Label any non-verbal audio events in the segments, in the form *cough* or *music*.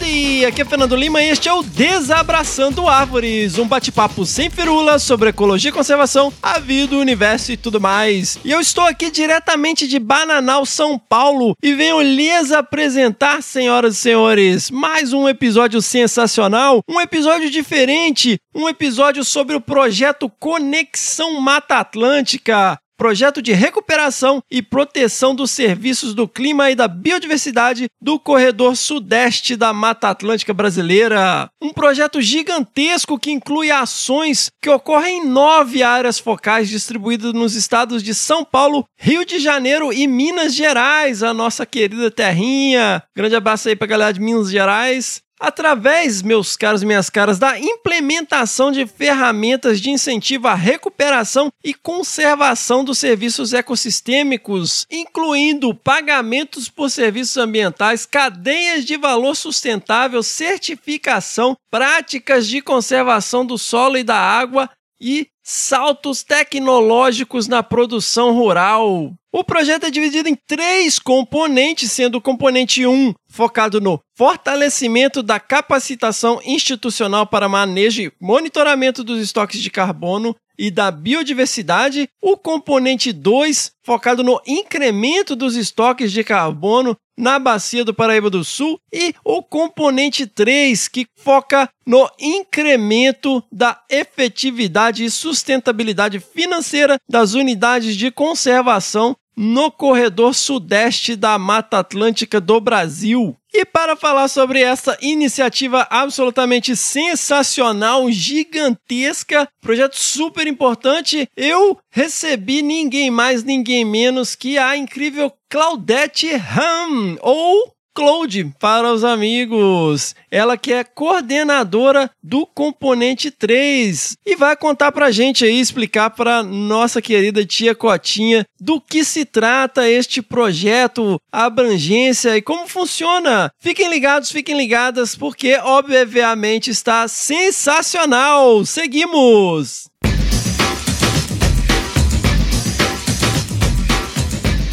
Howdy! Aqui é Fernando Lima e este é o Desabraçando Árvores, um bate-papo sem firula sobre ecologia e conservação, a vida, o universo e tudo mais. E eu estou aqui diretamente de Bananal, São Paulo e venho lhes apresentar, senhoras e senhores, mais um episódio sensacional, um episódio diferente, um episódio sobre o projeto Conexão Mata Atlântica projeto de recuperação e proteção dos serviços do clima e da biodiversidade do corredor sudeste da Mata Atlântica brasileira. Um projeto gigantesco que inclui ações que ocorrem em nove áreas focais distribuídas nos estados de São Paulo, Rio de Janeiro e Minas Gerais, a nossa querida terrinha. Grande abraço aí pra galera de Minas Gerais através, meus caros e minhas caras, da implementação de ferramentas de incentivo à recuperação e conservação dos serviços ecossistêmicos, incluindo pagamentos por serviços ambientais, cadeias de valor sustentável, certificação, práticas de conservação do solo e da água e saltos tecnológicos na produção rural. O projeto é dividido em três componentes, sendo o componente 1 um, focado no fortalecimento da capacitação institucional para manejo e monitoramento dos estoques de carbono e da biodiversidade, o componente 2 focado no incremento dos estoques de carbono na bacia do Paraíba do Sul e o componente 3 que foca no incremento da efetividade e sustentabilidade financeira das unidades de conservação no corredor sudeste da Mata Atlântica do Brasil. E para falar sobre essa iniciativa absolutamente sensacional, gigantesca, projeto super importante, eu recebi ninguém mais, ninguém menos que a incrível Claudette Ham, ou Cloud para os amigos. Ela que é coordenadora do componente 3 e vai contar pra gente aí, explicar pra nossa querida tia Cotinha do que se trata este projeto, a abrangência e como funciona. Fiquem ligados, fiquem ligadas, porque obviamente está sensacional. Seguimos!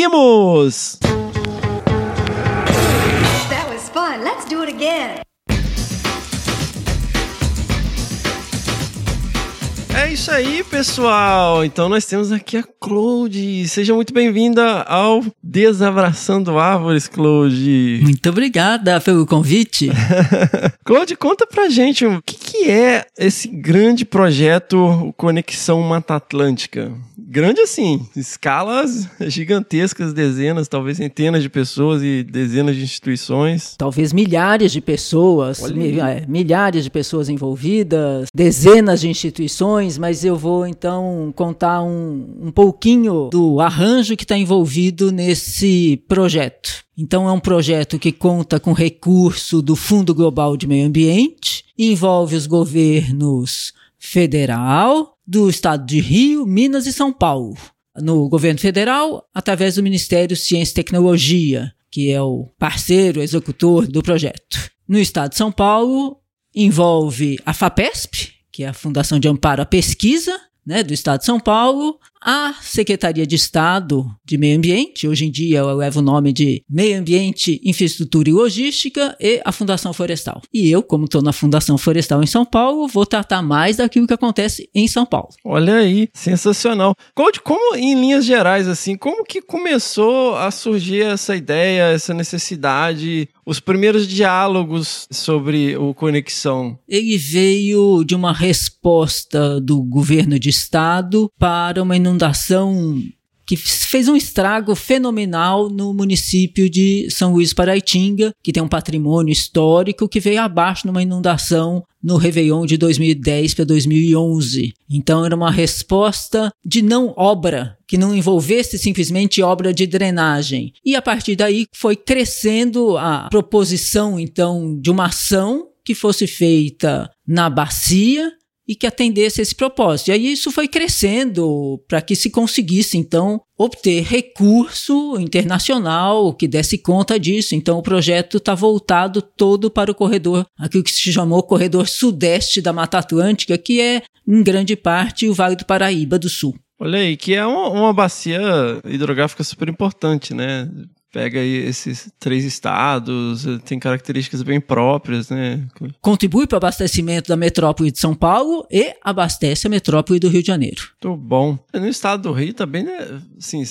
Seguimos! That was fun. Let's do it again. É isso aí, pessoal. Então nós temos aqui a Claude. Seja muito bem-vinda ao Desabraçando Árvores, Claude. Muito obrigada pelo convite. *laughs* Claude, conta pra gente o que, que é esse grande projeto Conexão Mata Atlântica. Grande assim, escalas gigantescas, dezenas, talvez centenas de pessoas e dezenas de instituições. Talvez milhares de pessoas, mi- é, milhares de pessoas envolvidas, dezenas de instituições, mas eu vou então contar um, um pouquinho do arranjo que está envolvido nesse projeto. Então é um projeto que conta com recurso do Fundo Global de Meio Ambiente, envolve os governos federal, do estado de Rio, Minas e São Paulo. No governo federal, através do Ministério Ciência e Tecnologia, que é o parceiro executor do projeto. No estado de São Paulo, envolve a FAPESP, que é a Fundação de Amparo à Pesquisa, né, do Estado de São Paulo, a Secretaria de Estado de Meio Ambiente, hoje em dia ela leva o nome de Meio Ambiente, Infraestrutura e Logística, e a Fundação Florestal. E eu, como estou na Fundação Florestal em São Paulo, vou tratar mais daquilo que acontece em São Paulo. Olha aí, sensacional. Claude, como em linhas gerais, assim, como que começou a surgir essa ideia, essa necessidade, os primeiros diálogos sobre o Conexão? Ele veio de uma resposta do governo de estado para uma inundação que fez um estrago fenomenal no município de São Luís Paraitinga, que tem um patrimônio histórico que veio abaixo numa inundação no Réveillon de 2010 para 2011. Então era uma resposta de não obra, que não envolvesse simplesmente obra de drenagem. E a partir daí foi crescendo a proposição então de uma ação que fosse feita na bacia e que atendesse esse propósito. E aí isso foi crescendo para que se conseguisse, então, obter recurso internacional que desse conta disso. Então o projeto está voltado todo para o corredor, aquilo que se chamou corredor sudeste da Mata Atlântica, que é, em grande parte, o Vale do Paraíba do Sul. Olha aí, que é uma, uma bacia hidrográfica super importante, né? Pega aí esses três estados, tem características bem próprias, né? Contribui para o abastecimento da metrópole de São Paulo e abastece a metrópole do Rio de Janeiro. Muito bom. No estado do Rio também, né? Assim,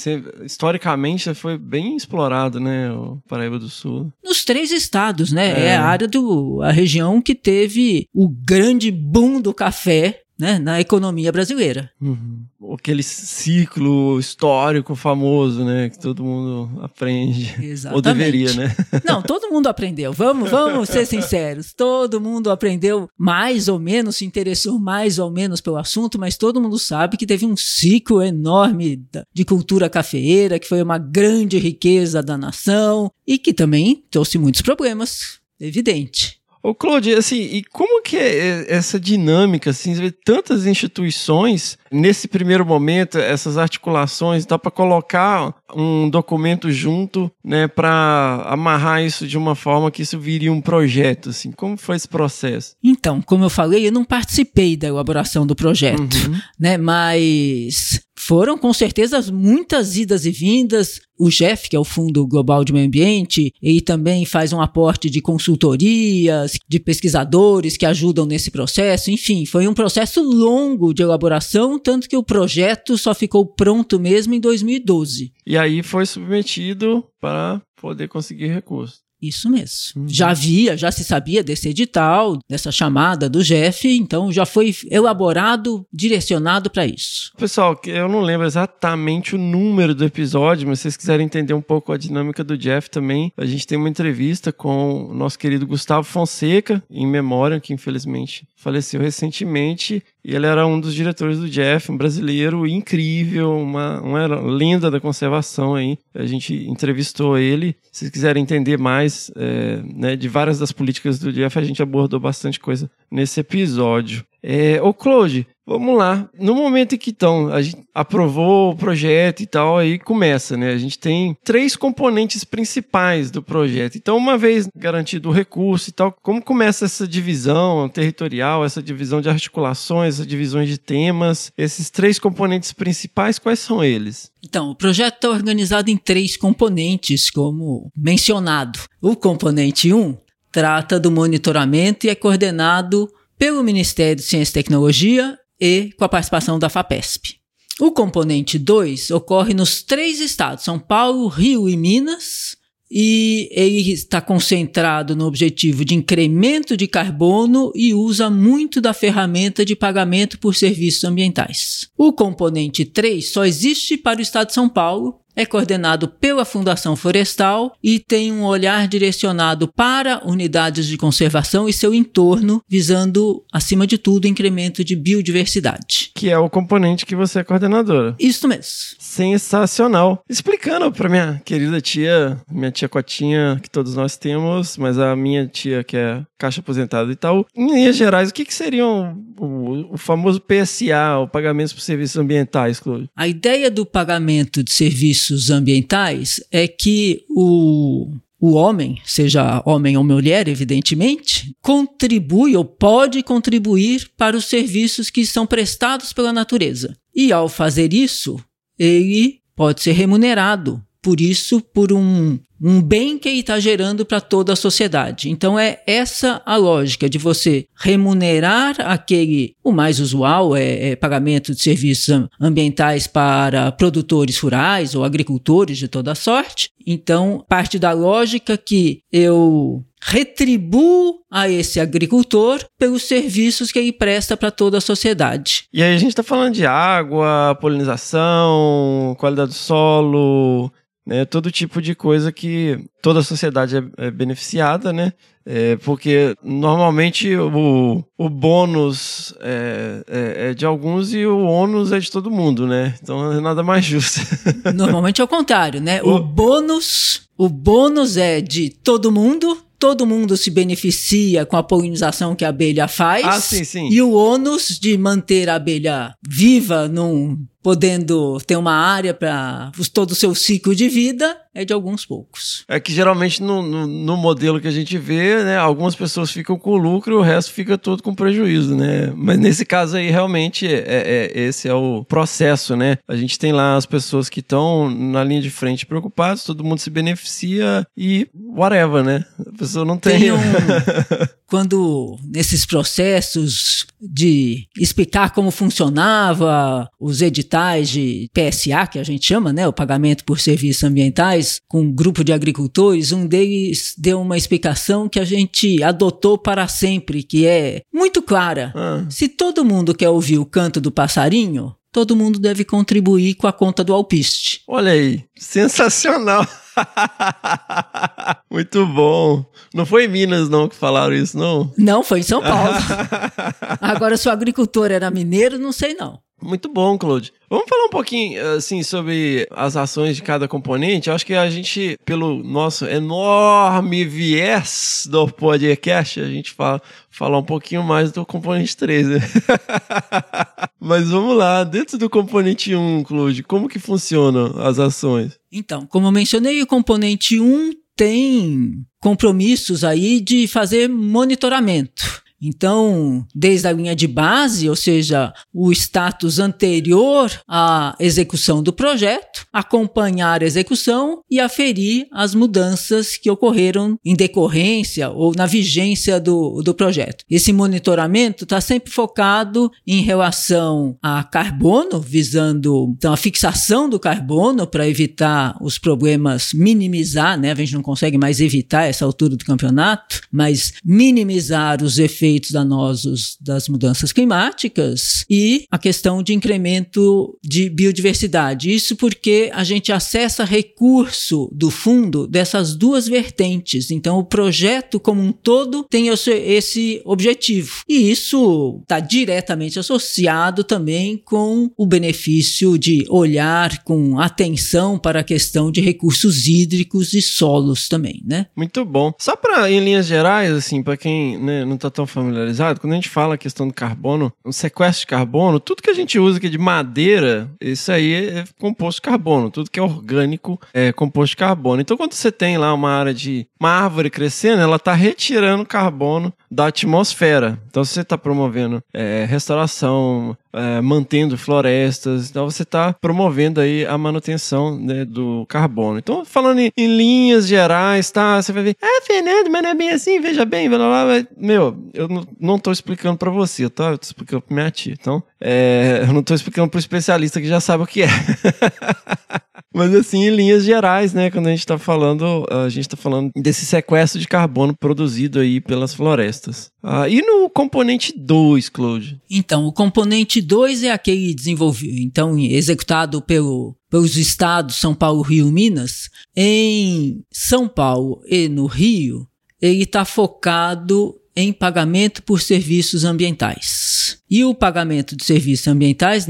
historicamente foi bem explorado, né? O Paraíba do Sul. Nos três estados, né? É. É, a área do. a região que teve o grande boom do café. Né, na economia brasileira. Uhum. Aquele ciclo histórico famoso, né? Que todo mundo aprende. Exatamente. Ou deveria, né? *laughs* Não, todo mundo aprendeu. Vamos, vamos ser sinceros. Todo mundo aprendeu mais ou menos, se interessou mais ou menos pelo assunto, mas todo mundo sabe que teve um ciclo enorme de cultura cafeeira, que foi uma grande riqueza da nação e que também trouxe muitos problemas, evidente. Ô, Claude, assim, e como que é essa dinâmica, assim, você vê tantas instituições, nesse primeiro momento, essas articulações, dá para colocar um documento junto, né, para amarrar isso de uma forma que isso viria um projeto, assim, como foi esse processo? Então, como eu falei, eu não participei da elaboração do projeto, Uhum. né? Mas foram com certeza muitas idas e vindas. O GEF, que é o Fundo Global de Meio Ambiente, ele também faz um aporte de consultorias, de pesquisadores que ajudam nesse processo. Enfim, foi um processo longo de elaboração, tanto que o projeto só ficou pronto mesmo em 2012. E aí foi submetido para poder conseguir recurso. Isso mesmo. Uhum. Já havia, já se sabia desse edital, dessa chamada do GEF, então já foi elaborado, direcionado para isso. Pessoal, eu não lembro exatamente o número do episódio, mas se vocês quiserem entender um pouco a dinâmica do Jeff também, a gente tem uma entrevista com o nosso querido Gustavo Fonseca, em memória, que infelizmente faleceu recentemente, E ele era um dos diretores do Jeff, um brasileiro incrível, uma, uma lenda da conservação aí. A gente entrevistou ele. Se vocês quiserem entender mais é, né, de várias das políticas do Jeff, a gente abordou bastante coisa nesse episódio. É, ô Claude, vamos lá. No momento em que então, a gente aprovou o projeto e tal, aí começa, né? A gente tem três componentes principais do projeto. Então, uma vez garantido o recurso e tal, como começa essa divisão territorial, essa divisão de articulações, essas divisões de temas? Esses três componentes principais, quais são eles? Então, o projeto está organizado em três componentes, como mencionado. O componente 1 um trata do monitoramento e é coordenado pelo Ministério de Ciência e Tecnologia e com a participação da FAPESP. O componente 2 ocorre nos três estados, São Paulo, Rio e Minas, e ele está concentrado no objetivo de incremento de carbono e usa muito da ferramenta de pagamento por serviços ambientais. O componente 3 só existe para o estado de São Paulo é coordenado pela Fundação Florestal e tem um olhar direcionado para unidades de conservação e seu entorno, visando, acima de tudo, o incremento de biodiversidade. Que é o componente que você é coordenadora. Isso mesmo. Sensacional. Explicando para minha querida tia, minha tia Cotinha, que todos nós temos, mas a minha tia, que é Caixa Aposentada e tal, em linhas gerais, o que, que seriam o, o famoso PSA, o pagamento por serviços ambientais, Cláudio? A ideia do pagamento de serviços ambientais é que o o homem, seja homem ou mulher, evidentemente, contribui ou pode contribuir para os serviços que são prestados pela natureza. E ao fazer isso, ele pode ser remunerado por isso, por um, um bem que ele está gerando para toda a sociedade. Então é essa a lógica de você remunerar aquele, o mais usual é, é, pagamento de serviços ambientais para produtores rurais ou agricultores de toda sorte. Então parte da lógica que eu retribuo a esse agricultor pelos serviços que ele presta para toda a sociedade. E aí a gente está falando de água, polinização, qualidade do solo, né, todo tipo de coisa que toda a sociedade é, é beneficiada, né? É, porque normalmente o, o bônus é, é, é, de alguns e o ônus é de todo mundo, né? Então é nada mais justo. *laughs* Normalmente é o contrário, né? O, o bônus, o bônus é de todo mundo, todo mundo se beneficia com a polinização que a abelha faz. Ah, sim, sim. E o ônus de manter a abelha viva num podendo ter uma área para todo o seu ciclo de vida, é de alguns poucos. É que geralmente no, no, no, modelo que a gente vê, né, algumas pessoas ficam com lucro e o resto fica todo com prejuízo, né? Mas nesse caso aí, realmente, é, é, esse é o processo, né? A gente tem lá as pessoas que estão na linha de frente preocupadas, todo mundo se beneficia e whatever, né? A pessoa não tem... tem um... *laughs* Quando nesses processos de explicar como funcionava os editais de PSA, que a gente chama, né, o pagamento por serviços ambientais, com um grupo de agricultores, um deles deu uma explicação que a gente adotou para sempre, que é muito clara. Ah. Se todo mundo quer ouvir o canto do passarinho, todo mundo deve contribuir com a conta do alpiste. Olha aí, sensacional. *laughs* Muito bom. Não foi em Minas, não, que falaram isso, não? Não, foi em São Paulo. *laughs* Agora, se o agricultor era mineiro, não sei não. Muito bom, Claude. Vamos falar um pouquinho, assim, sobre as ações de cada componente. Eu acho que a gente, pelo nosso enorme viés do podcast, a gente fala, falar um pouquinho mais do componente 3, né? *laughs* Mas vamos lá, dentro do componente 1, Claude, como que funcionam as ações? Então, como eu mencionei, o componente 1 tem compromissos aí de fazer monitoramento. Então, desde a linha de base, ou seja, o status anterior à execução do projeto, acompanhar a execução e aferir as mudanças que ocorreram em decorrência ou na vigência do, do projeto. Esse monitoramento está sempre focado em relação a carbono, visando então, a fixação do carbono para evitar os problemas, minimizar, né? A gente não consegue mais evitar essa altura do campeonato, mas minimizar os efeitos efeitos danosos das mudanças climáticas e a questão de incremento de biodiversidade. Isso porque a gente acessa recurso do fundo dessas duas vertentes. Então, o projeto como um todo tem esse objetivo. E isso está diretamente associado também com o benefício de olhar com atenção para a questão de recursos hídricos e solos também, né? Muito bom. Só para em linhas gerais, assim, para quem né, não está tão familiarizado, quando a gente fala a questão do carbono, o sequestro de carbono, tudo que a gente usa aqui de madeira, isso aí é composto de carbono. Tudo que é orgânico é composto de carbono. Então, quando você tem lá uma área de uma árvore crescendo, ela está retirando carbono da atmosfera. Então, se você está promovendo é, restauração, é, mantendo florestas, então você está promovendo aí a manutenção né, do carbono. Então, falando em, em, linhas gerais, tá? Você vai ver, ah, Fernando, mas não é bem assim, veja bem, blá, blá, blá. meu, eu não estou explicando para você, tá? Eu tô explicando para minha tia. Então, é, eu não estou explicando para o especialista que já sabe o que é. *laughs* Mas assim, em linhas gerais, né, quando a gente está falando, a gente está falando desse sequestro de carbono produzido aí pelas florestas. Ah, e no componente 2, Claude? Então, o componente 2 é aquele desenvolvido, então executado pelo pelos estados São Paulo, Rio, Minas. Em São Paulo e no Rio, ele está focado em pagamento por serviços ambientais. E o pagamento de serviços ambientais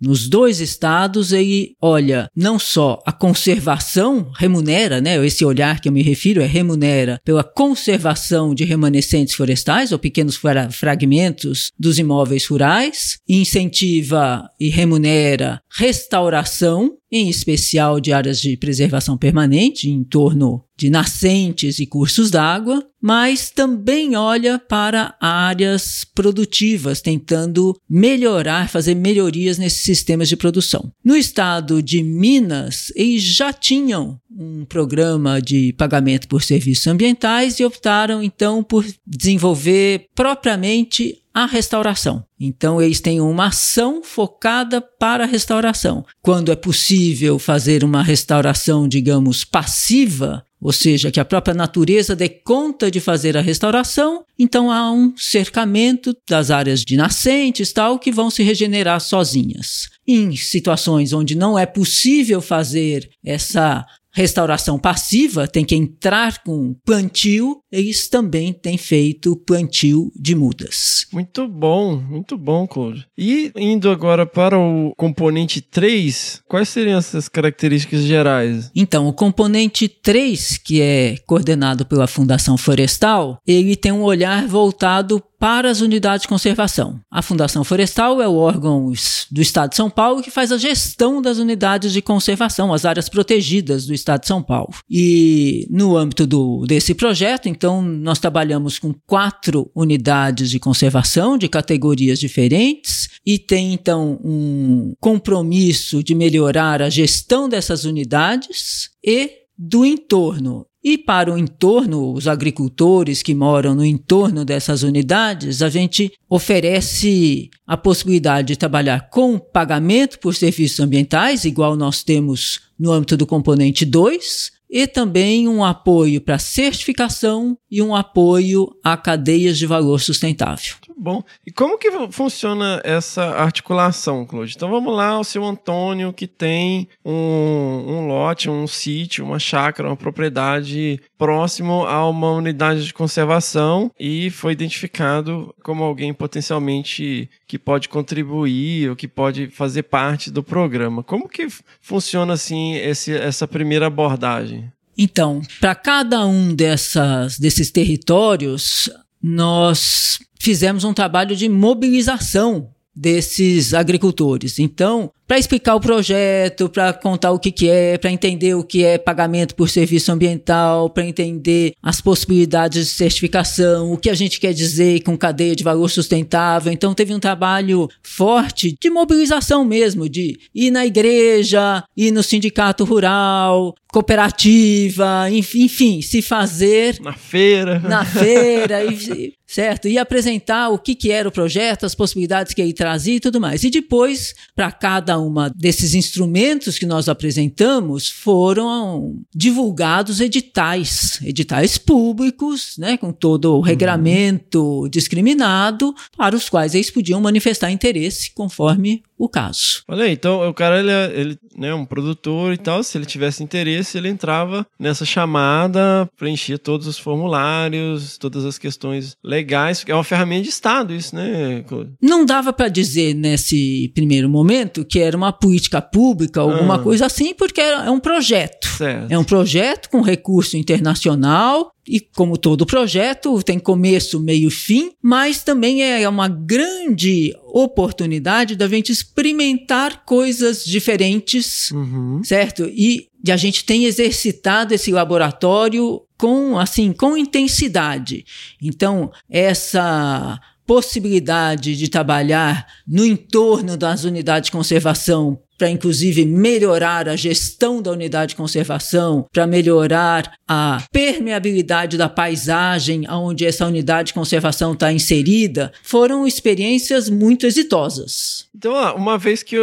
nos dois estados, ele olha não só a conservação, remunera, né? Esse olhar que eu me refiro é remunera pela conservação de remanescentes florestais ou pequenos fra fragmentos dos imóveis rurais, incentiva e remunera restauração, em especial de áreas de preservação permanente, em torno de nascentes e cursos d'água, mas também olha para áreas produtivas, tentando melhorar, fazer melhorias nesses sistemas de produção. No estado de Minas, eles já tinham um programa de pagamento por serviços ambientais e optaram então por desenvolver propriamente a restauração. Então, eles têm uma ação focada para a restauração. Quando é possível fazer uma restauração, digamos, passiva, ou seja, que a própria natureza dê conta de fazer a restauração, então há um cercamento das áreas de nascentes tal que vão se regenerar sozinhas. Em situações onde não é possível fazer essa restauração passiva tem que entrar com plantio, eles também têm feito plantio de mudas. Muito bom, muito bom, Claudio. E indo agora para o componente 3, quais seriam essas características gerais? Então, o componente 3, que é coordenado pela Fundação Florestal, ele tem um olhar voltado para as unidades de conservação. A Fundação Florestal é o órgão do Estado de São Paulo que faz a gestão das unidades de conservação, as áreas protegidas do Estado de São Paulo. E no âmbito do, desse projeto, então, nós trabalhamos com quatro unidades de conservação de categorias diferentes e tem então um compromisso de melhorar a gestão dessas unidades e do entorno. E para o entorno, os agricultores que moram no entorno dessas unidades, a gente oferece a possibilidade de trabalhar com pagamento por serviços ambientais, igual nós temos no âmbito do componente 2, e também um apoio para certificação e um apoio a cadeias de valor sustentável. Bom. E como que funciona essa articulação, Claude? Então vamos lá, o seu Antônio que tem um, um lote, um sítio, uma chácara, uma propriedade próximo a uma unidade de conservação e foi identificado como alguém potencialmente que pode contribuir ou que pode fazer parte do programa. Como que funciona assim esse, essa primeira abordagem? Então, para cada um dessas, desses territórios, nós fizemos um trabalho de mobilização desses agricultores. Então, para explicar o projeto, para contar o que, que é, para entender o que é pagamento por serviço ambiental, para entender as possibilidades de certificação, o que a gente quer dizer com cadeia de valor sustentável. Então, teve um trabalho forte de mobilização mesmo, de ir na igreja, ir no sindicato rural, cooperativa, enfim, se fazer. Na feira. Na feira, e, certo? E apresentar o que, que era o projeto, as possibilidades que ele trazia e tudo mais. E depois, para cada uma desses instrumentos que nós apresentamos foram divulgados editais, editais públicos, né, com todo o regramento discriminado, para os quais eles podiam manifestar interesse conforme o caso. Olha aí, então o cara, ele, é, ele né, um produtor e tal, se ele tivesse interesse, ele entrava nessa chamada, preenchia todos os formulários, todas as questões legais, é uma ferramenta de Estado isso, né? Não dava para dizer nesse primeiro momento que era uma política pública, alguma ah. coisa assim, porque é um projeto. Certo. É um projeto com recurso internacional, e como todo projeto, tem começo, meio e fim, mas também é uma grande oportunidade da gente experimentar coisas diferentes, uhum. certo? E a gente tem exercitado esse laboratório com assim, com intensidade. Então, essa possibilidade de trabalhar no entorno das unidades de conservação para inclusive melhorar a gestão da unidade de conservação, para melhorar a permeabilidade da paisagem onde essa unidade de conservação está inserida, foram experiências muito exitosas. Então, uma vez que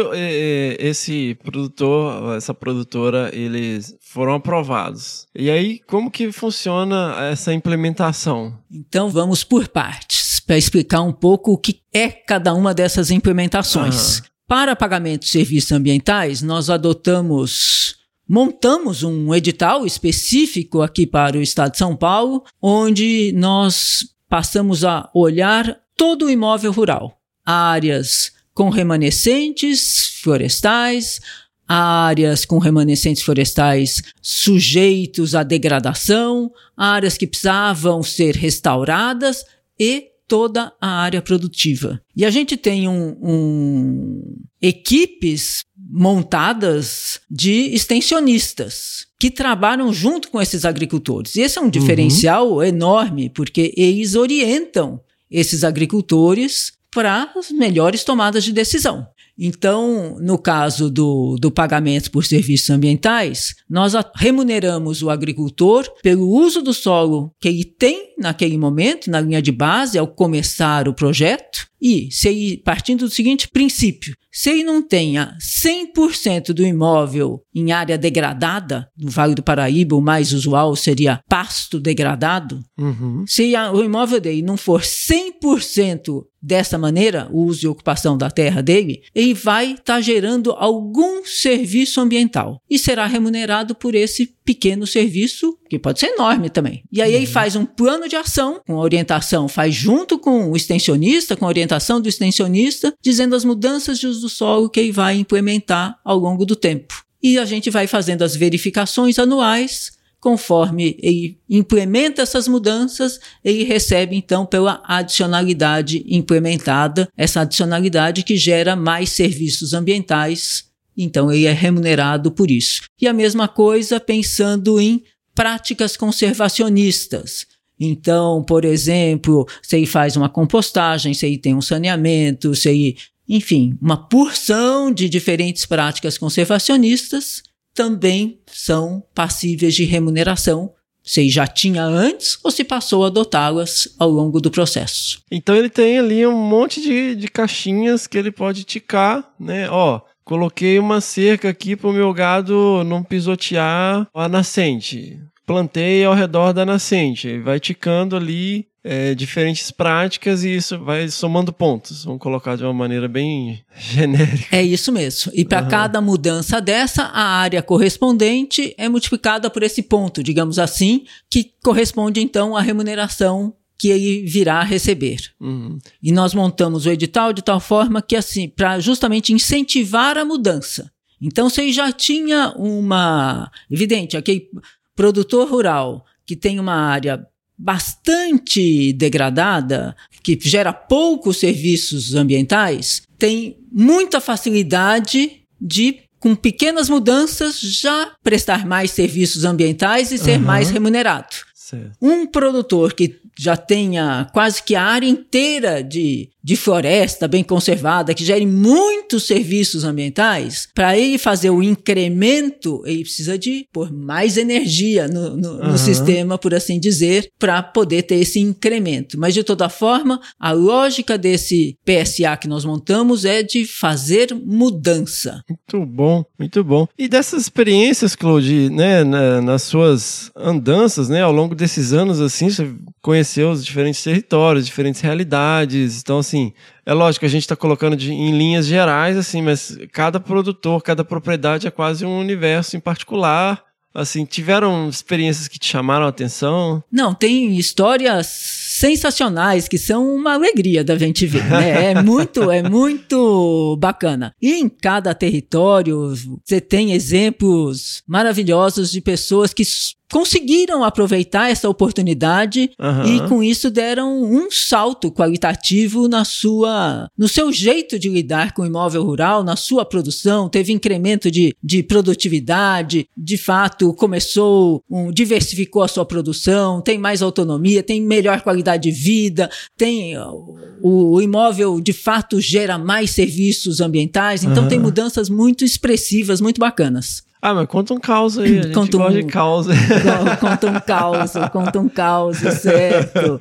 esse produtor, essa produtora, eles foram aprovados, e aí como que funciona essa implementação? Então, vamos por partes para explicar um pouco o que é cada uma dessas implementações. Uhum. Para pagamento de serviços ambientais, nós adotamos montamos um edital específico aqui para o estado de São Paulo, onde nós passamos a olhar todo o imóvel rural, áreas com remanescentes florestais, áreas com remanescentes florestais sujeitos à degradação, áreas que precisavam ser restauradas e toda a área produtiva. E a gente tem um, um equipes montadas de extensionistas que trabalham junto com esses agricultores. E esse é um uhum. diferencial uhum. enorme, porque eles orientam esses agricultores para as melhores tomadas de decisão. Então, no caso do, do pagamento por serviços ambientais, nós remuneramos o agricultor pelo uso do solo que ele tem naquele momento, na linha de base, ao começar o projeto, e se ele, partindo do seguinte princípio, se ele não tenha 100% do imóvel em área degradada, no Vale do Paraíba, o mais usual seria pasto degradado, uhum. se a, o imóvel dele não for 100% dessa maneira, o uso e ocupação da terra dele, ele vai estar tá gerando algum serviço ambiental e será remunerado por esse pequeno serviço, que pode ser enorme também. E aí uhum. ele faz um plano de ação, com orientação, faz junto com o extensionista, com a orientação do extensionista, dizendo as mudanças de uso do solo que ele vai implementar ao longo do tempo. E a gente vai fazendo as verificações anuais conforme ele implementa essas mudanças, ele recebe então pela adicionalidade implementada, essa adicionalidade que gera mais serviços ambientais então ele é remunerado por isso. E a mesma coisa pensando em práticas conservacionistas. Então, por exemplo, se ele faz uma compostagem, se ele tem um saneamento, se ele, enfim, uma porção de diferentes práticas conservacionistas também são passíveis de remuneração se já tinha antes ou se passou a adotá-las ao longo do processo. Então ele tem ali um monte de, de caixinhas que ele pode ticar, né? Ó, Coloquei uma cerca aqui para o meu gado não pisotear a nascente. Plantei ao redor da nascente. Vai ticando ali é, diferentes práticas e isso vai somando pontos. Vamos colocar de uma maneira bem genérica. É isso mesmo. E para uhum. cada mudança dessa, a área correspondente é multiplicada por esse ponto, digamos assim, que corresponde então à remuneração que ele virá receber. Uhum. E nós montamos o edital de tal forma que, assim, para justamente incentivar a mudança. Então, se ele já tinha uma. Evidente, aquele produtor rural que tem uma área bastante degradada, que gera poucos serviços ambientais, tem muita facilidade de, com pequenas mudanças, já prestar mais serviços ambientais e ser uhum. mais remunerado. Certo. Um produtor que já tenha quase que a área inteira de, de floresta bem conservada, que gere muitos serviços ambientais, para ele fazer o incremento, ele precisa de pôr mais energia no, no, no Aham. sistema, por assim dizer, para poder ter esse incremento. Mas, de toda forma, a lógica desse PSA que nós montamos é de fazer mudança. Muito bom, muito bom. E dessas experiências, Claude, né, na- nas suas andanças, né, ao longo desses anos, assim, você conheceu os diferentes territórios, diferentes realidades. Então, assim, é lógico a gente está colocando de- em linhas gerais, assim, mas cada produtor, cada propriedade é quase um universo em particular. Assim, tiveram experiências que te chamaram a atenção? Não, tem histórias sensacionais que são uma alegria da gente ver, né? *laughs* É muito, é muito bacana. E em cada território você tem exemplos maravilhosos de pessoas que conseguiram aproveitar essa oportunidade Aham. e com isso deram um salto qualitativo na sua, no seu jeito de lidar com o imóvel rural, na sua produção, teve incremento de, de produtividade, de fato começou, um, diversificou a sua produção, tem mais autonomia, tem melhor qualidade de vida, tem o, o imóvel de fato gera mais serviços ambientais, então Aham. tem mudanças muito expressivas, muito bacanas. Ah, mas conta um caos aí, a *clears throat* gente Conta um- de caos. *laughs* Conta um caos, conta um caos, *laughs* certo.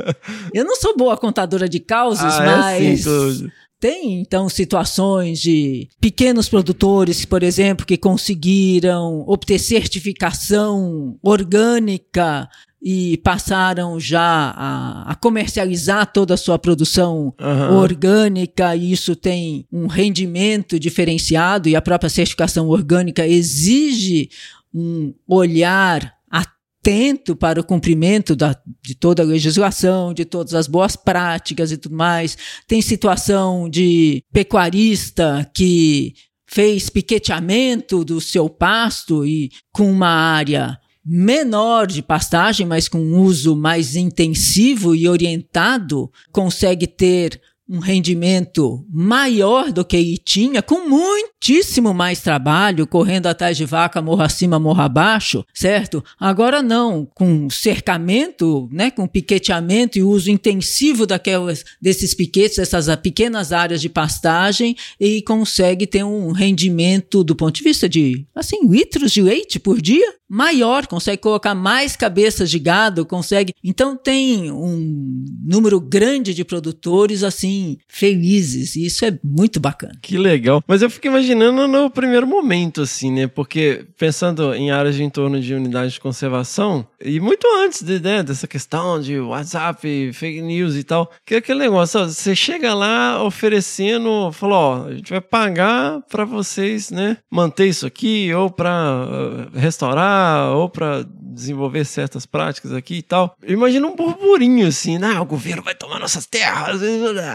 Eu não sou boa contadora de causos, ah, mas é assim, tem então situações de pequenos produtores, por exemplo, que conseguiram obter certificação orgânica e passaram já a, a comercializar toda a sua produção Aham. orgânica e isso tem um rendimento diferenciado e a própria certificação orgânica exige um olhar atento para o cumprimento da, de toda a legislação, de todas as boas práticas e tudo mais. Tem situação de pecuarista que fez piqueteamento do seu pasto e com uma área menor de pastagem, mas com um uso mais intensivo e orientado, consegue ter um rendimento maior do que tinha, com muitíssimo mais trabalho, correndo atrás de vaca morro acima, morro abaixo, certo? Agora não, com cercamento, né, com piqueteamento e uso intensivo daquelas, desses piquetes, essas pequenas áreas de pastagem, ele consegue ter um rendimento do ponto de vista de, assim, litros de leite por dia maior, consegue colocar mais cabeças de gado, consegue. Então tem um número grande de produtores assim felizes, e isso é muito bacana. Que legal. Mas eu fico imaginando no primeiro momento, assim, né? Porque pensando em áreas de entorno de unidades de conservação, e muito antes de, né, dessa questão de WhatsApp, fake news e tal, que é aquele negócio, você chega lá oferecendo, falou, ó, a gente vai pagar pra vocês, né, manter isso aqui, ou pra uh, restaurar, ou pra desenvolver certas práticas aqui e tal. Eu imagino um burburinho assim, né? O governo vai tomar nossas terras,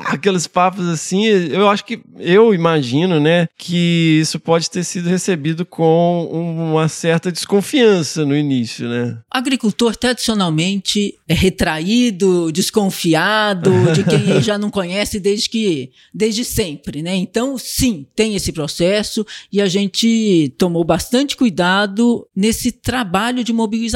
aqueles papos assim. Eu acho que, eu imagino, né, que isso pode ter sido recebido com uma certa desconfiança no início, né? Agricultor tradicionalmente é retraído, desconfiado, de quem ele já não conhece desde que desde sempre, né? Então, sim, tem esse processo e a gente tomou bastante cuidado nesse trabalho de mobilização.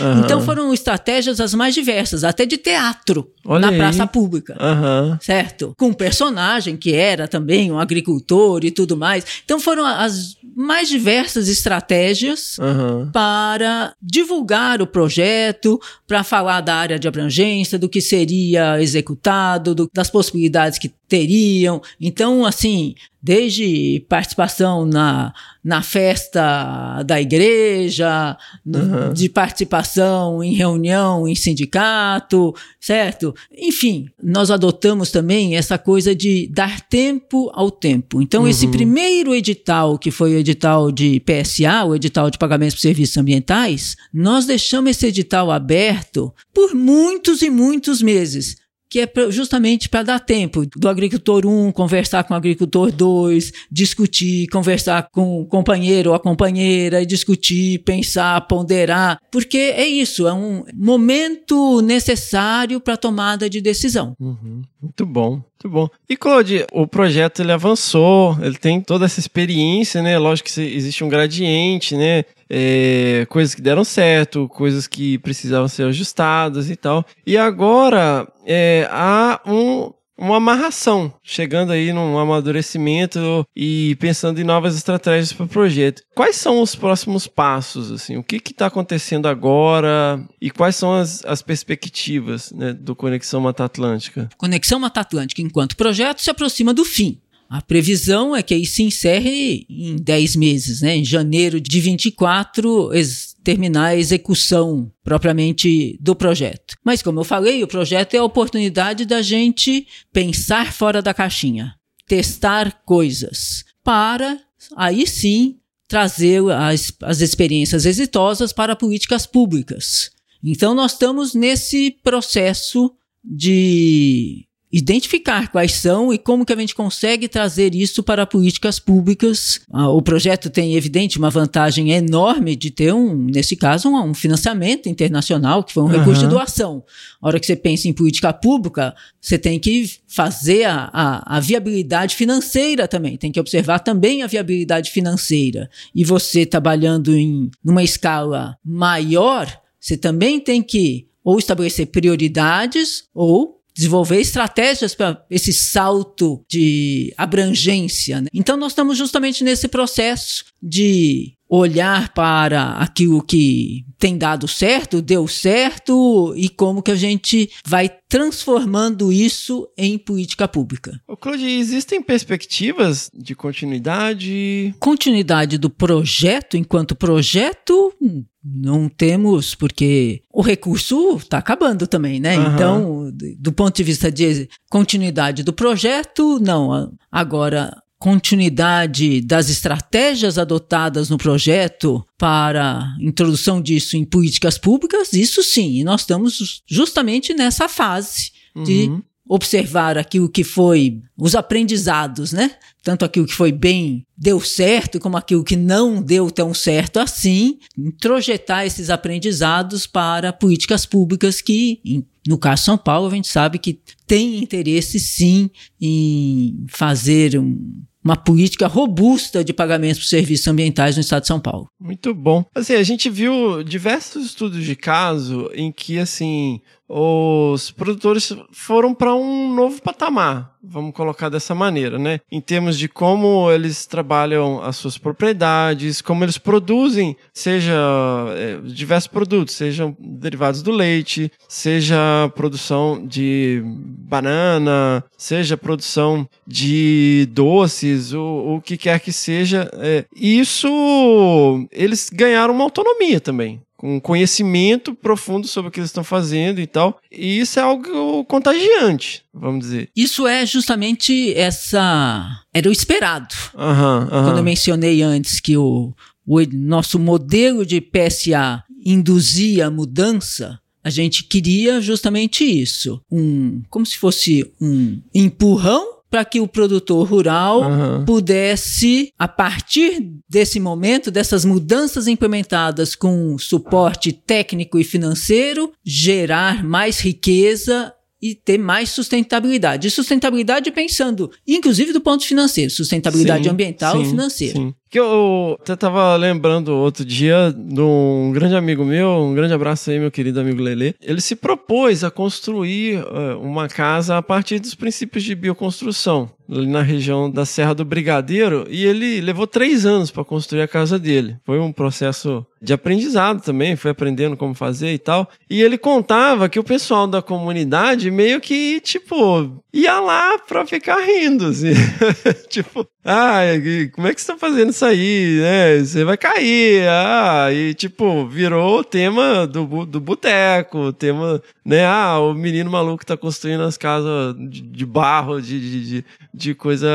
Aham. Então foram estratégias as mais diversas, até de teatro Olha na aí. praça pública. Aham. certo? Com um personagem que era também um agricultor e tudo mais. Então foram as mais diversas estratégias Aham. para divulgar o projeto, para falar da área de abrangência, do que seria executado, do- das possibilidades que teriam. Então, assim, desde participação na, na festa da igreja, Uhum. de participação em reunião em sindicato, certo? Enfim, nós adotamos também essa coisa de dar tempo ao tempo. Então, esse Uhum. primeiro edital, que foi o edital de PSA, o edital de pagamentos por serviços ambientais, nós deixamos esse edital aberto por muitos e muitos meses que é justamente para dar tempo do agricultor 1 conversar com o agricultor 2, discutir, conversar com o companheiro ou a companheira, discutir, pensar, ponderar, porque é isso, é um momento necessário para tomada de decisão. Uhum. Muito bom, muito bom. E Claude, o projeto ele avançou, ele tem toda essa experiência, né? Lógico que existe um gradiente, né? É, coisas que deram certo, coisas que precisavam ser ajustadas e tal. E agora é, há um, uma amarração, chegando aí num amadurecimento e pensando em novas estratégias para o projeto. Quais são os próximos passos? Assim, o que está acontecendo agora e quais são as, as perspectivas né, do Conexão Mata Atlântica? Conexão Mata Atlântica, enquanto projeto, se aproxima do fim. A previsão é que aí se encerre em 10 meses, né? Em janeiro de 24, terminar a execução propriamente do projeto. Mas, como eu falei, o projeto é a oportunidade da gente pensar fora da caixinha, testar coisas, para aí sim trazer as, as experiências exitosas para políticas públicas. Então, nós estamos nesse processo de identificar quais são e como que a gente consegue trazer isso para políticas públicas. Ah, o projeto tem, evidente, uma vantagem enorme de ter, um, nesse caso, um, financiamento internacional, que foi um uhum. recurso de doação. A hora que você pensa em política pública, você tem que fazer a, a, a viabilidade financeira também, tem que observar também a viabilidade financeira. E você trabalhando em numa escala maior, você também tem que ou estabelecer prioridades ou desenvolver estratégias para esse salto de abrangência. Né? Então, nós estamos justamente nesse processo de olhar para aquilo que tem dado certo, deu certo e como que a gente vai transformando isso em política pública. Ô Claude, existem perspectivas de continuidade? Continuidade do projeto enquanto projeto? Não temos, porque o recurso está acabando também, né? Uhum. Então, do ponto de vista de continuidade do projeto, não. Agora, continuidade das estratégias adotadas no projeto para introdução disso em políticas públicas, isso sim. E nós estamos justamente nessa fase de uhum observar aquilo que foi os aprendizados, né? Tanto aquilo que foi bem deu certo, como aquilo que não deu tão certo assim, introjetar esses aprendizados para políticas públicas que, no caso São Paulo, a gente sabe que tem interesse sim em fazer um, uma política robusta de pagamentos por serviços ambientais no estado de São Paulo. Muito bom. Assim, a gente viu diversos estudos de caso em que assim os produtores foram para um novo patamar, vamos colocar dessa maneira, né? Em termos de como eles trabalham as suas propriedades, como eles produzem, seja é, diversos produtos, sejam derivados do leite, seja produção de banana, seja produção de doces, ou o que quer que seja. É, isso eles ganharam uma autonomia também com conhecimento profundo sobre o que eles estão fazendo e tal. E isso é algo contagiante, vamos dizer. Isso é justamente essa. Era o esperado. Uhum, uhum. Quando eu mencionei antes que o, o nosso modelo de PSA induzia mudança. A gente queria justamente isso, um, como se fosse um empurrão para que o produtor rural uhum. pudesse, a partir desse momento, dessas mudanças implementadas com suporte técnico e financeiro, gerar mais riqueza e ter mais sustentabilidade. E sustentabilidade pensando, inclusive do ponto financeiro, sustentabilidade sim, ambiental sim, e financeira. Sim. Que eu até tava lembrando outro dia de um grande amigo meu, um grande abraço aí, meu querido amigo Lele. Ele se propôs a construir uh, uma casa a partir dos princípios de bioconstrução, ali na região da Serra do Brigadeiro, e ele levou três anos para construir a casa dele. Foi um processo de aprendizado também, foi aprendendo como fazer e tal. E ele contava que o pessoal da comunidade meio que, tipo, ia lá pra ficar rindo, assim. *laughs* tipo, ah, como é que você tá fazendo isso aí, né? Você vai cair, ah, e tipo, virou o tema do, do boteco, tema, né? Ah, o menino maluco tá construindo as casas de, de barro, de, de, de, coisa,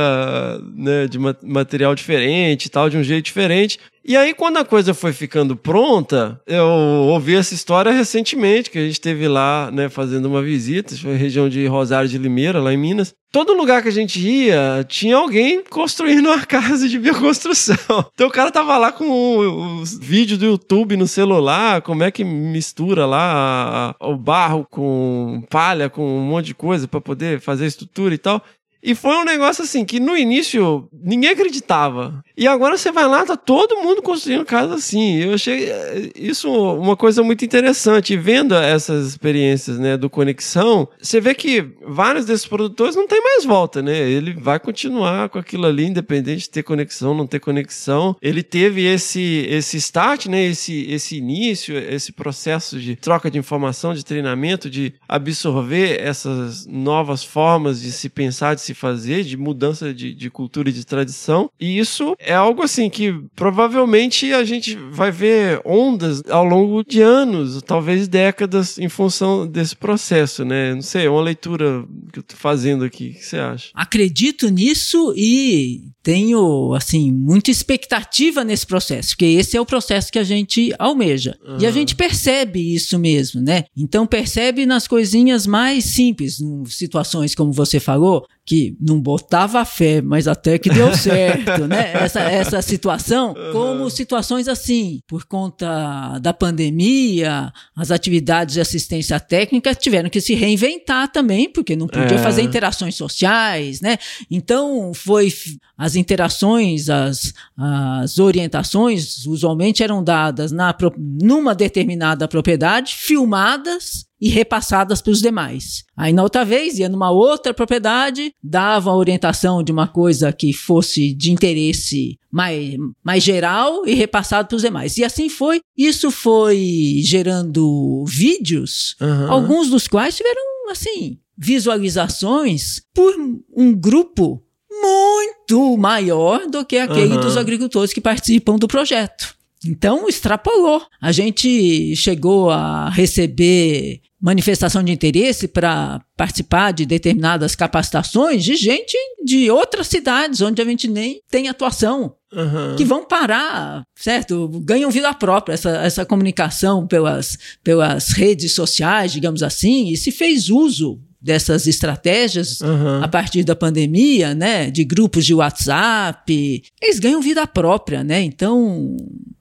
né, de material diferente e tal, de um jeito diferente. E aí, quando a coisa foi ficando pronta, eu ouvi essa história recentemente, que a gente teve lá, né, fazendo uma visita, foi região de Rosário de Limeira, lá em Minas. Todo lugar que a gente ia, tinha alguém construindo uma casa de bioconstrução. *laughs* Então o cara tava lá com os vídeos do YouTube no celular, como é que mistura lá o barro com palha, com um monte de coisa para poder fazer estrutura e tal. E foi um negócio assim que no início ninguém acreditava. E agora você vai lá, tá todo mundo construindo casa assim. Eu achei eh, isso uma coisa muito interessante. E vendo essas experiências, né, do Conexão, você vê que vários desses produtores não tem mais volta, né? Ele vai continuar com aquilo ali, independente de ter conexão, não ter conexão. Ele teve esse, esse start, né, esse, esse início, esse processo de troca de informação, de treinamento, de absorver essas novas formas de se pensar, de se fazer, de mudança de, de cultura e de tradição. E isso é algo assim que provavelmente a gente vai ver ondas ao longo de anos, talvez décadas, em função desse processo, né? Não sei, é uma leitura que eu tô fazendo aqui. O que você acha? Acredito nisso e tenho, assim, muita expectativa nesse processo, porque esse é o processo que a gente almeja. Uhum. E a gente percebe isso mesmo, né? Então percebe nas coisinhas mais simples, situações como você falou, que não botava fé, mas até que deu certo, né? Essa, essa situação, como situações assim, por conta da pandemia, as atividades de assistência técnica tiveram que se reinventar também, porque não podia é. fazer interações sociais, né? Então, foi as interações, as, as orientações, usualmente eram dadas na, numa determinada propriedade, filmadas e repassadas para os demais. Aí na outra vez ia numa outra propriedade, dava a orientação de uma coisa que fosse de interesse mais, mais geral e repassado para os demais. E assim foi. Isso foi gerando vídeos, uhum. alguns dos quais tiveram assim visualizações por um grupo muito maior do que aquele uhum. dos agricultores que participam do projeto. Então, extrapolou. A gente chegou a receber manifestação de interesse para participar de determinadas capacitações de gente de outras cidades onde a gente nem tem atuação. Uhum. Que vão parar, certo? Ganham vida própria, essa, essa comunicação pelas, pelas redes sociais, digamos assim, e se fez uso dessas estratégias uhum. a partir da pandemia, né, de grupos de WhatsApp, eles ganham vida própria, né? Então,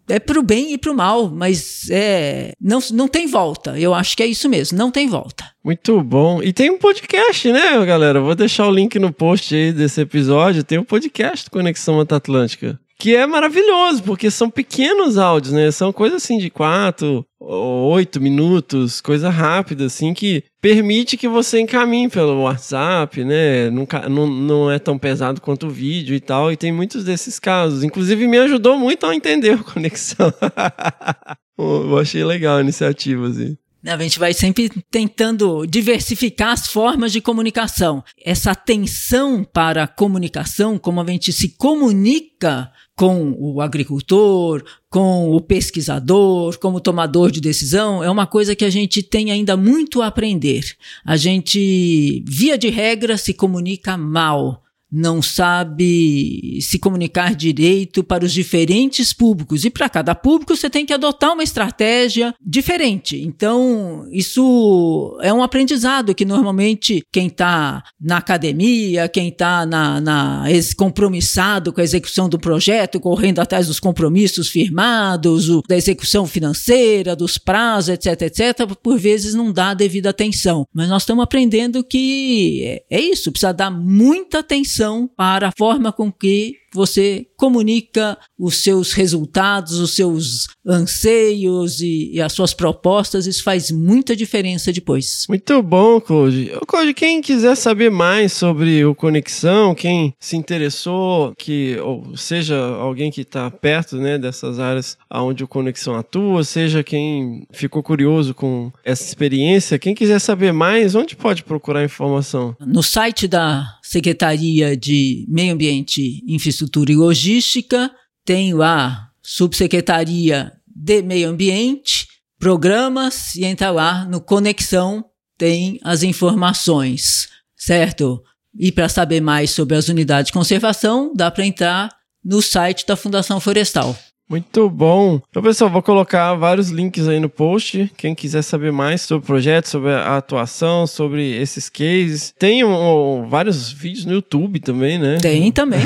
é pro bem e pro mal, mas é não, não tem volta. Eu acho que é isso mesmo, não tem volta. Muito bom. E tem um podcast, né, galera? Vou deixar o link no post aí desse episódio. Tem um podcast do Conexão Atlântica que é maravilhoso, porque são pequenos áudios, né? São coisas assim de quatro, oito minutos, coisa rápida, assim, que permite que você encaminhe pelo WhatsApp, né? Não, não, não é tão pesado quanto o vídeo e tal, e tem muitos desses casos. Inclusive, me ajudou muito a entender *laughs* a conexão. Eu achei legal a iniciativa, assim. A gente vai sempre tentando diversificar as formas de comunicação. Essa atenção para a comunicação, como a gente se comunica com o agricultor, com o pesquisador, como tomador de decisão, é uma coisa que a gente tem ainda muito a aprender. A gente, via de regra, se comunica mal não sabe se comunicar direito para os diferentes públicos. E para cada público você tem que adotar uma estratégia diferente. Então, isso é um aprendizado que normalmente quem está na academia, quem está na, na, compromissado com a execução do projeto, correndo atrás dos compromissos firmados, o, da execução financeira, dos prazos, etc, etc, por vezes não dá devida atenção. Mas nós estamos aprendendo que é, é isso, precisa dar muita atenção atenção para a forma com que você comunica os seus resultados, os seus anseios e, e, as suas propostas, isso faz muita diferença depois. Muito bom, Claude. Claude, quem quiser saber mais sobre o Conexão, quem se interessou, que ou seja alguém que está perto né, dessas áreas onde o Conexão atua, seja quem ficou curioso com essa experiência, quem quiser saber mais, onde pode procurar informação? No site da Secretaria de Meio Ambiente e Infraestrutura e Logística, tem lá Subsecretaria de Meio Ambiente, Programas, e entra lá no Conexão, tem as informações, certo? E para saber mais sobre as unidades de conservação, dá para entrar no site da Fundação Florestal. Muito bom. Então, pessoal, vou colocar vários links aí no post. Quem quiser saber mais sobre o projeto, sobre a atuação, sobre esses cases. Tem um, vários vídeos no YouTube também, né? Tem também.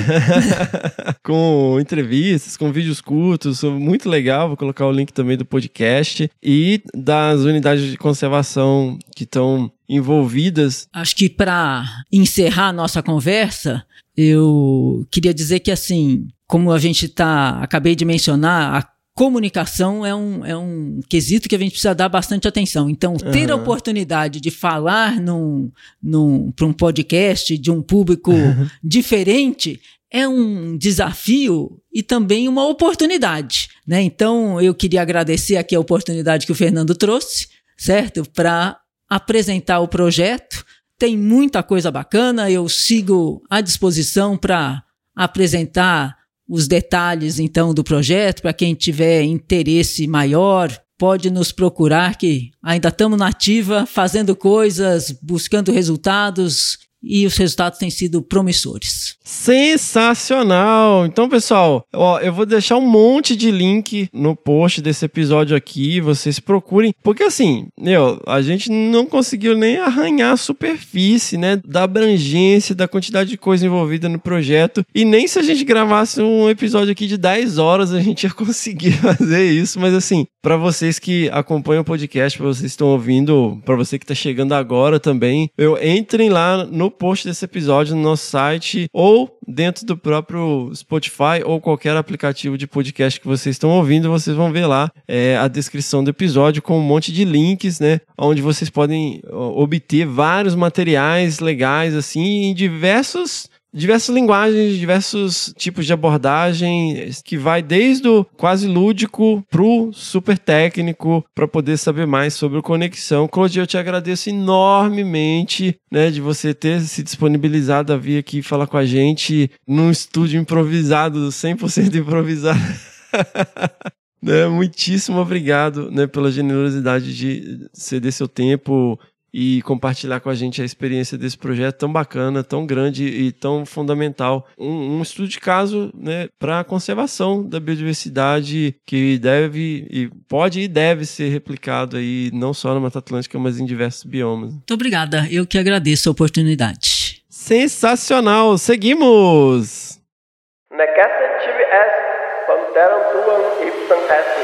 *laughs* com entrevistas, com vídeos curtos. Muito legal. Vou colocar o link também do podcast e das unidades de conservação que estão envolvidas. Acho que para encerrar a nossa conversa, eu queria dizer que assim, como a gente tá, acabei de mencionar, a comunicação é um, é um quesito que a gente precisa dar bastante atenção. Então, ter uhum. a oportunidade de falar num, num, para um podcast de um público uhum. diferente é um desafio e também uma oportunidade. Né? Então, eu queria agradecer aqui a oportunidade que o Fernando trouxe, certo? Para apresentar o projeto. Tem muita coisa bacana, eu sigo à disposição para apresentar os detalhes então do projeto para quem tiver interesse maior pode nos procurar que ainda estamos na ativa fazendo coisas buscando resultados e os resultados têm sido promissores. Sensacional! Então, pessoal, ó, eu vou deixar um monte de link no post desse episódio aqui, vocês procurem, porque assim, meu, a gente não conseguiu nem arranhar a superfície, né, da abrangência, da quantidade de coisa envolvida no projeto, e nem se a gente gravasse um episódio aqui de 10 horas a gente ia conseguir *laughs* fazer isso, mas assim, para vocês que acompanham o podcast, para vocês que estão ouvindo, para você que está chegando agora também, eu entrem lá no post desse episódio no nosso site ou dentro do próprio Spotify ou qualquer aplicativo de podcast que vocês estão ouvindo, vocês vão ver lá é, a descrição do episódio com um monte de links, né? Onde vocês podem obter vários materiais legais, assim, em diversos diversas linguagens, diversos tipos de abordagem, que vai desde o quase lúdico pro super técnico, para poder saber mais sobre o conexão. Claudio, eu te agradeço enormemente, né, de você ter se disponibilizado a vir aqui falar com a gente num estúdio improvisado, 100% *laughs* improvisado. *laughs* né, muitíssimo obrigado, né, pela generosidade de ceder seu tempo, e compartilhar com a gente a experiência desse projeto tão bacana, tão grande e tão fundamental. Um, um estudo de caso né, para a conservação da biodiversidade que deve e pode e deve ser replicado aí não só na Mata Atlântica, mas em diversos biomas. Muito obrigada, eu que agradeço a oportunidade. Sensacional! Seguimos! Panteram tuan ipsan es